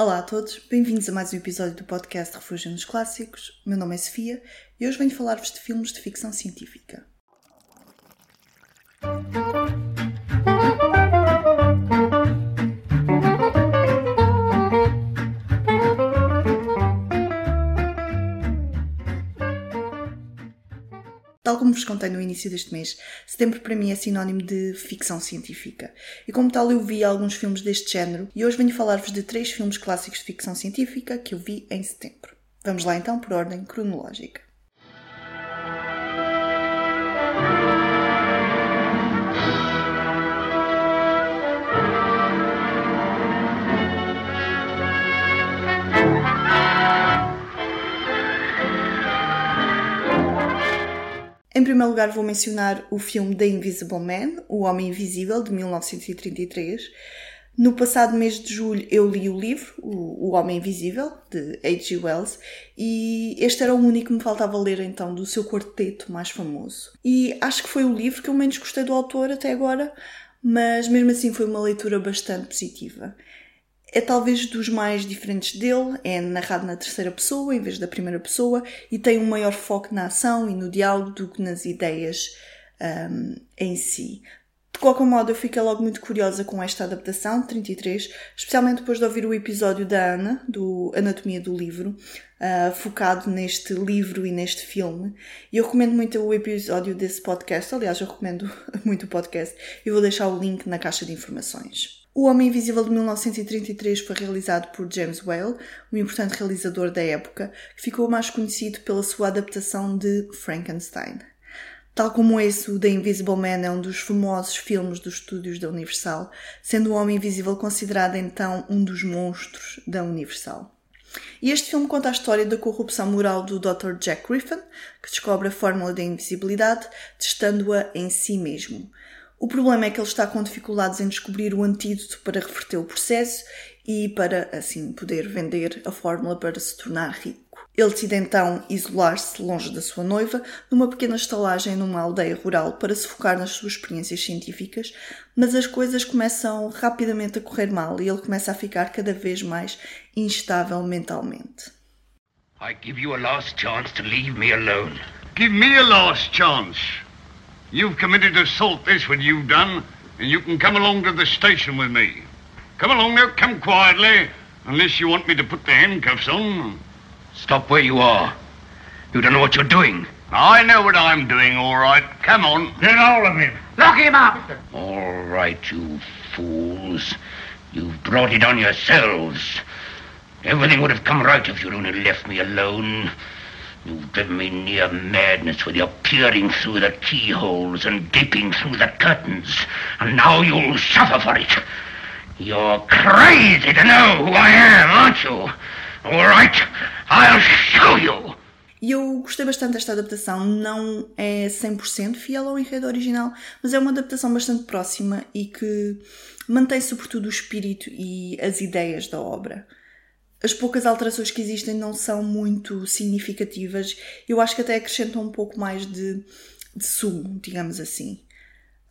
Olá a todos, bem-vindos a mais um episódio do podcast Refúgio nos Clássicos. Meu nome é Sofia e hoje venho falar-vos de filmes de ficção científica. Como vos contei no início deste mês, setembro para mim é sinónimo de ficção científica. E como tal, eu vi alguns filmes deste género e hoje venho falar-vos de três filmes clássicos de ficção científica que eu vi em setembro. Vamos lá então por ordem cronológica. Em primeiro lugar, vou mencionar o filme The Invisible Man, O Homem Invisível, de 1933. No passado mês de julho eu li o livro, O Homem Invisível, de H.G. Wells, e este era o único que me faltava ler então do seu quarteto mais famoso. E acho que foi o livro que eu menos gostei do autor até agora, mas mesmo assim foi uma leitura bastante positiva é talvez dos mais diferentes dele, é narrado na terceira pessoa em vez da primeira pessoa e tem um maior foco na ação e no diálogo do que nas ideias um, em si. De qualquer modo, eu fiquei logo muito curiosa com esta adaptação, 33, especialmente depois de ouvir o episódio da Ana, do Anatomia do Livro, uh, focado neste livro e neste filme. E eu recomendo muito o episódio desse podcast, aliás, eu recomendo muito o podcast, e vou deixar o link na caixa de informações. O Homem Invisível de 1933 foi realizado por James Whale, um importante realizador da época, que ficou mais conhecido pela sua adaptação de Frankenstein. Tal como esse, o The Invisible Man é um dos famosos filmes dos estúdios da Universal, sendo o Homem Invisível considerado então um dos monstros da Universal. E este filme conta a história da corrupção moral do Dr. Jack Griffin, que descobre a fórmula da invisibilidade, testando-a em si mesmo. O problema é que ele está com dificuldades em descobrir o antídoto para reverter o processo e para, assim, poder vender a fórmula para se tornar rico. Ele decide então isolar-se longe da sua noiva numa pequena estalagem numa aldeia rural para se focar nas suas experiências científicas, mas as coisas começam rapidamente a correr mal e ele começa a ficar cada vez mais instável mentalmente. I give you a last chance to leave me alone. Give me a last chance. You've committed assault, this what you've done, and you can come along to the station with me. Come along now, come quietly, unless you want me to put the handcuffs on. Stop where you are. You don't know what you're doing. I know what I'm doing, all right. Come on. Get hold of him. Lock him up! All right, you fools. You've brought it on yourselves. Everything would have come right if you'd only left me alone. You've driven me near madness with your peering through the keyholes and gaping through the curtains, and now you'll suffer for it. You're crazy to know who I am, aren't you? All right, I'll show you. E eu gostei bastante desta adaptação. Não é 100% fiel ao enredo original, mas é uma adaptação bastante próxima e que mantém sobretudo o espírito e as ideias da obra as poucas alterações que existem não são muito significativas. Eu acho que até acrescentam um pouco mais de, de sumo, digamos assim.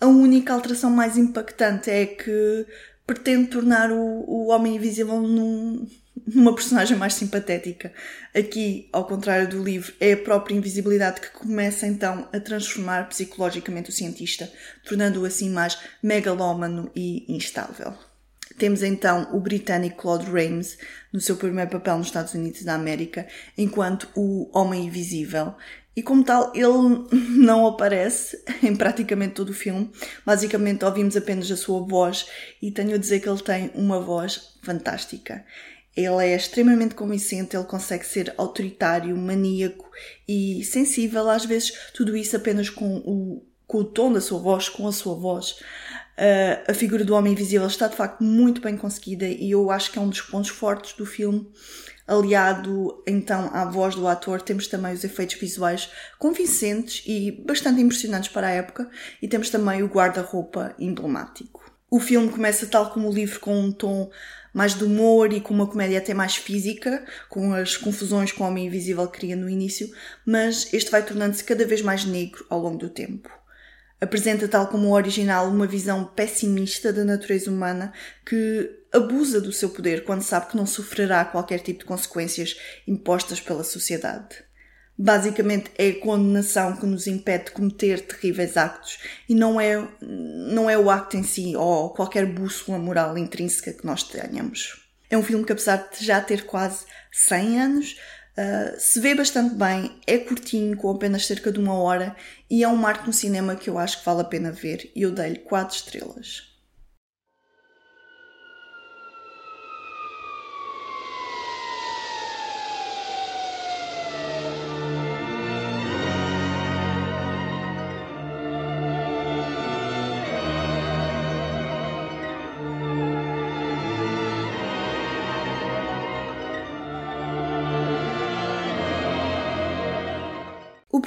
A única alteração mais impactante é que pretende tornar o, o Homem Invisível num, numa personagem mais simpatética. Aqui, ao contrário do livro, é a própria invisibilidade que começa então a transformar psicologicamente o cientista, tornando-o assim mais megalómano e instável. Temos então o britânico Claude Rains no seu primeiro papel nos Estados Unidos da América, enquanto o Homem Invisível. E como tal, ele não aparece em praticamente todo o filme. Basicamente, ouvimos apenas a sua voz e tenho a dizer que ele tem uma voz fantástica. Ele é extremamente convincente, ele consegue ser autoritário, maníaco e sensível, às vezes, tudo isso apenas com o, com o tom da sua voz, com a sua voz. Uh, a figura do homem invisível está de facto muito bem conseguida e eu acho que é um dos pontos fortes do filme. Aliado então à voz do ator, temos também os efeitos visuais convincentes e bastante impressionantes para a época, e temos também o guarda-roupa emblemático. O filme começa, tal como o livro, com um tom mais de humor e com uma comédia até mais física, com as confusões que o Homem Invisível cria no início, mas este vai tornando-se cada vez mais negro ao longo do tempo. Apresenta, tal como o original, uma visão pessimista da natureza humana que abusa do seu poder quando sabe que não sofrerá qualquer tipo de consequências impostas pela sociedade. Basicamente é a condenação que nos impede de cometer terríveis actos e não é, não é o acto em si ou qualquer bússola moral intrínseca que nós tenhamos. É um filme que, apesar de já ter quase 100 anos, Uh, se vê bastante bem, é curtinho, com apenas cerca de uma hora, e é um marco no cinema que eu acho que vale a pena ver, e eu dei-lhe 4 estrelas.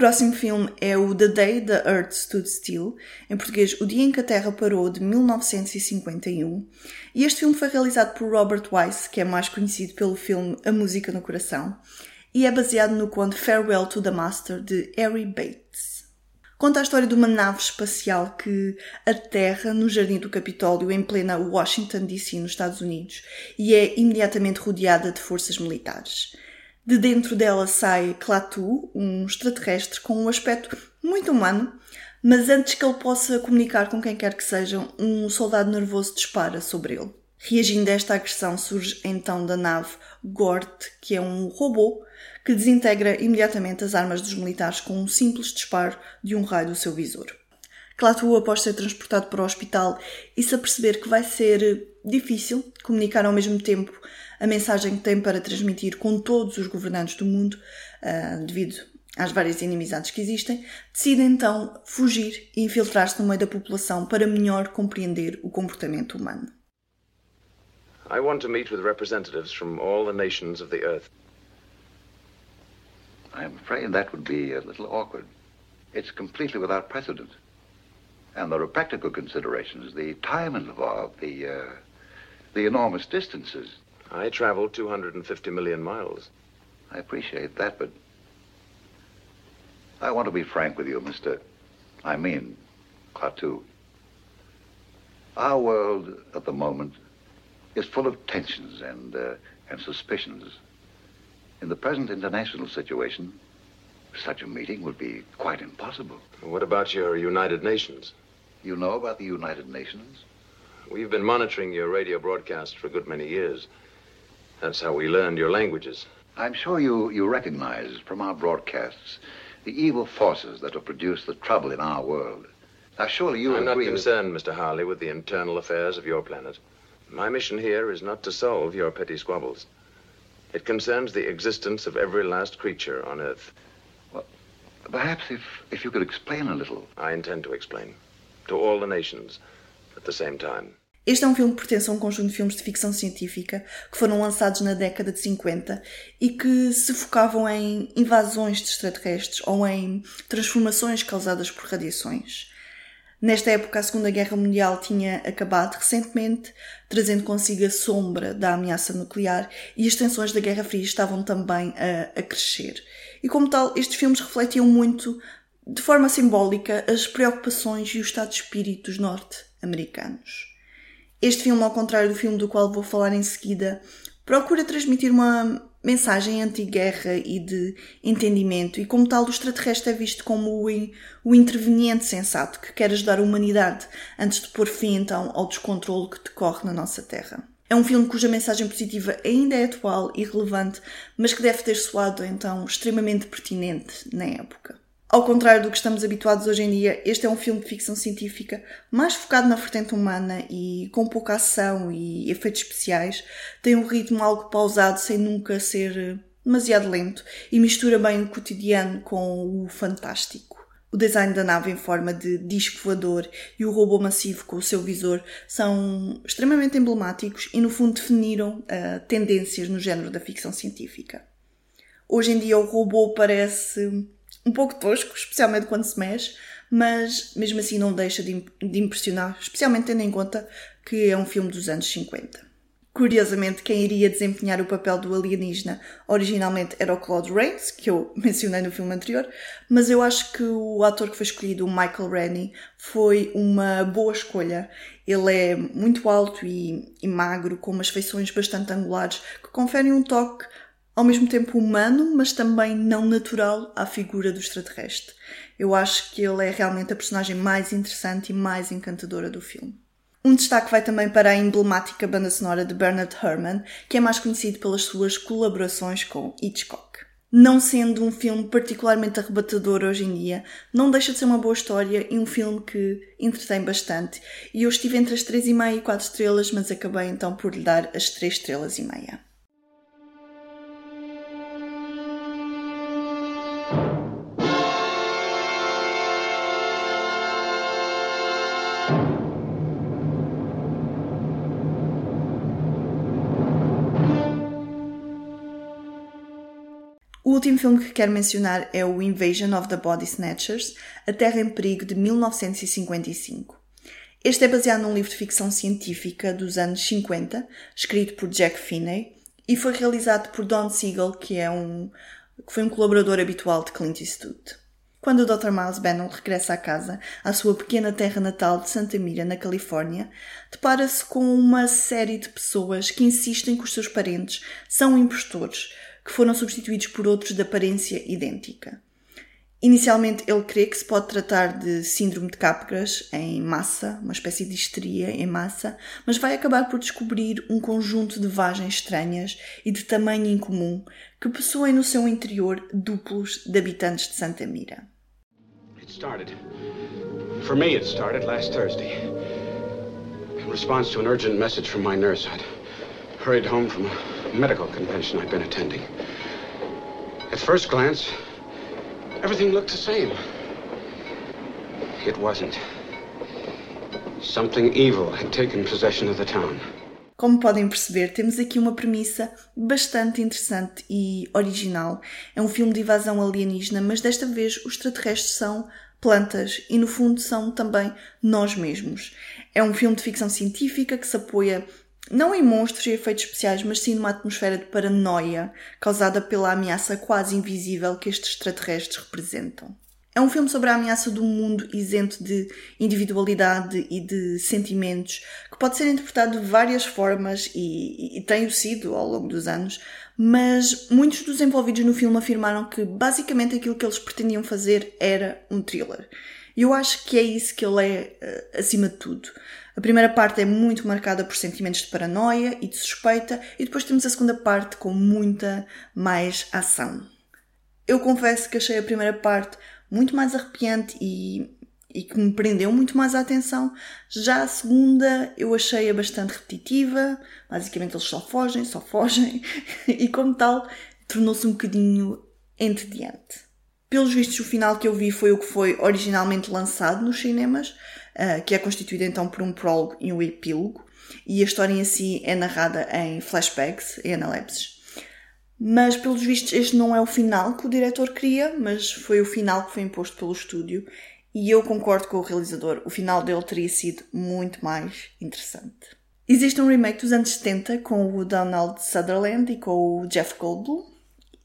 Próximo filme é o The Day the Earth Stood Still, em português O Dia em que a Terra Parou, de 1951. E este filme foi realizado por Robert Wise, que é mais conhecido pelo filme A Música no Coração, e é baseado no conto Farewell to the Master, de Harry Bates. Conta a história de uma nave espacial que aterra no Jardim do Capitólio, em plena Washington DC, nos Estados Unidos, e é imediatamente rodeada de forças militares. De dentro dela sai Klaatu, um extraterrestre com um aspecto muito humano, mas antes que ele possa comunicar com quem quer que seja, um soldado nervoso dispara sobre ele. Reagindo a esta agressão, surge então da nave Gort, que é um robô que desintegra imediatamente as armas dos militares com um simples disparo de um raio do seu visor. Klaatu, após ser transportado para o hospital e se aperceber que vai ser difícil comunicar ao mesmo tempo a mensagem que tem para transmitir com todos os governantes do mundo, uh, devido às várias inimizades que existem, decide então fugir e infiltrar-se no meio da população para melhor compreender o comportamento humano. I want to meet with representatives from all the nations of the earth. I'm afraid that would be a little awkward. It's completely without precedent. And there are practical considerations, the time involved, the, uh, the enormous distances. I traveled 250 million miles. I appreciate that, but I want to be frank with you, Mr. I mean, Klaatu. Our world at the moment is full of tensions and, uh, and suspicions. In the present international situation, such a meeting would be quite impossible. What about your United Nations? You know about the United Nations? We've been monitoring your radio broadcasts for a good many years. That's how we learned your languages. I'm sure you, you recognize from our broadcasts the evil forces that have produced the trouble in our world. Now, surely you I'm not agree concerned, Mr. Harley, with the internal affairs of your planet. My mission here is not to solve your petty squabbles. It concerns the existence of every last creature on Earth. Perhaps if, if you could explain a little. I intend to explain. To all the nations, at the same time. Este é um filme que pertence a um conjunto de filmes de ficção científica que foram lançados na década de 50 e que se focavam em invasões de extraterrestres ou em transformações causadas por radiações. Nesta época, a Segunda Guerra Mundial tinha acabado recentemente, trazendo consigo a sombra da ameaça nuclear e as tensões da Guerra Fria estavam também a, a crescer. E como tal, estes filmes refletiam muito, de forma simbólica, as preocupações e o estado de espírito dos norte-americanos. Este filme, ao contrário do filme do qual vou falar em seguida, procura transmitir uma mensagem anti-guerra e de entendimento, e como tal, o extraterrestre é visto como o, o interveniente sensato que quer ajudar a humanidade antes de pôr fim então ao descontrole que decorre na nossa Terra. É um filme cuja mensagem positiva ainda é atual e relevante, mas que deve ter soado então extremamente pertinente na época. Ao contrário do que estamos habituados hoje em dia, este é um filme de ficção científica mais focado na vertente humana e com pouca ação e efeitos especiais. Tem um ritmo algo pausado sem nunca ser demasiado lento e mistura bem o cotidiano com o fantástico. O design da nave em forma de disco voador e o robô massivo com o seu visor são extremamente emblemáticos e, no fundo, definiram uh, tendências no género da ficção científica. Hoje em dia, o robô parece um pouco tosco, especialmente quando se mexe, mas mesmo assim não deixa de, impressionar, especialmente tendo em conta que é um filme dos anos 50. Curiosamente, quem iria desempenhar o papel do alienígena originalmente era o Claude Rains, que eu mencionei no filme anterior, mas eu acho que o ator que foi escolhido, o Michael Rennie, foi uma boa escolha. Ele é muito alto e, e magro, com umas feições bastante angulares, que conferem um toque ao mesmo tempo humano, mas também não natural à figura do extraterrestre. Eu acho que ele é realmente a personagem mais interessante e mais encantadora do filme. Um destaque vai também para a emblemática banda sonora de Bernard Herrmann, que é mais conhecido pelas suas colaborações com Hitchcock. Não sendo um filme particularmente arrebatador hoje em dia, não deixa de ser uma boa história e um filme que entretém bastante. E eu estive entre as 3,5 e 4 estrelas, mas acabei então por lhe dar as 3 estrelas e meia. Filme que quero mencionar é o Invasion of the Body Snatchers, A Terra em Perigo, de 1955. Este é baseado num livro de ficção científica dos anos 50, escrito por Jack Finney, e foi realizado por Don Siegel, que, é um, que foi um colaborador habitual de Clint Eastwood. Quando o Dr. Miles Bannon regressa à casa, à sua pequena terra natal de Santa Mira, na Califórnia, depara-se com uma série de pessoas que insistem que os seus parentes são impostores, que foram substituídos por outros de aparência idêntica. Inicialmente ele crê que se pode tratar de síndrome de Capgras em massa, uma espécie de histeria em massa, mas vai acabar por descobrir um conjunto de vagens estranhas e de tamanho incomum que possuem no seu interior duplos de habitantes de Santa Mira. It started. For me, it started last Thursday. In response to an urgent message from my nurse, I'd hurried home from a medical convention I'd been attending. At first glance, everything looked the same. It wasn't. Something evil had taken possession of the town. Como podem perceber, temos aqui uma premissa bastante interessante e original. É um filme de invasão alienígena, mas desta vez os extraterrestres são plantas e, no fundo, são também nós mesmos. É um filme de ficção científica que se apoia não em monstros e efeitos especiais, mas sim numa atmosfera de paranoia causada pela ameaça quase invisível que estes extraterrestres representam. É um filme sobre a ameaça de um mundo isento de individualidade e de sentimentos, que pode ser interpretado de várias formas e, e tem sido ao longo dos anos, mas muitos dos envolvidos no filme afirmaram que basicamente aquilo que eles pretendiam fazer era um thriller. E eu acho que é isso que ele é uh, acima de tudo. A primeira parte é muito marcada por sentimentos de paranoia e de suspeita, e depois temos a segunda parte com muita mais ação. Eu confesso que achei a primeira parte muito mais arrepiante e, e que me prendeu muito mais a atenção. Já a segunda eu achei-a bastante repetitiva, basicamente eles só fogem, só fogem, e como tal tornou-se um bocadinho entediante. Pelos vistos, o final que eu vi foi o que foi originalmente lançado nos cinemas, uh, que é constituído então por um prólogo e um epílogo, e a história em si é narrada em flashbacks, em analepses. Mas, pelos vistos, este não é o final que o diretor queria, mas foi o final que foi imposto pelo estúdio. E eu concordo com o realizador, o final dele teria sido muito mais interessante. Existe um remake dos anos 70 com o Donald Sutherland e com o Jeff Goldblum.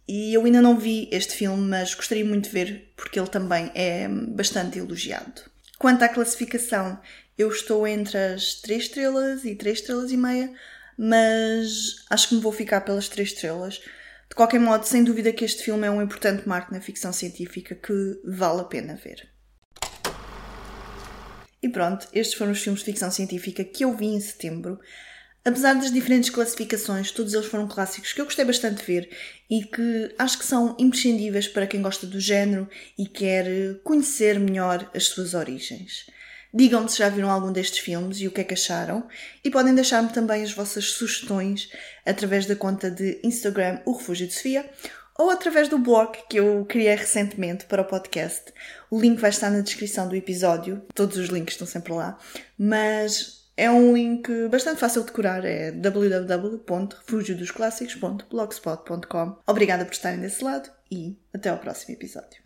E eu ainda não vi este filme, mas gostaria muito de ver porque ele também é bastante elogiado. Quanto à classificação, eu estou entre as 3 estrelas e 3 estrelas e meia, mas acho que me vou ficar pelas 3 estrelas de qualquer modo, sem dúvida que este filme é um importante marco na ficção científica que vale a pena ver. E pronto, estes foram os filmes de ficção científica que eu vi em setembro. Apesar das diferentes classificações, todos eles foram clássicos que eu gostei bastante de ver e que acho que são imprescindíveis para quem gosta do género e quer conhecer melhor as suas origens. Digam-me se já viram algum destes filmes e o que é que acharam. E podem deixar-me também as vossas sugestões através da conta de Instagram O Refúgio de Sofia ou através do blog que eu criei recentemente para o podcast. O link vai estar na descrição do episódio, todos os links estão sempre lá, mas é um link bastante fácil de decorar, é www.refugiodosclássicos.blogspot.com. Obrigada por estarem desse lado e até ao próximo episódio.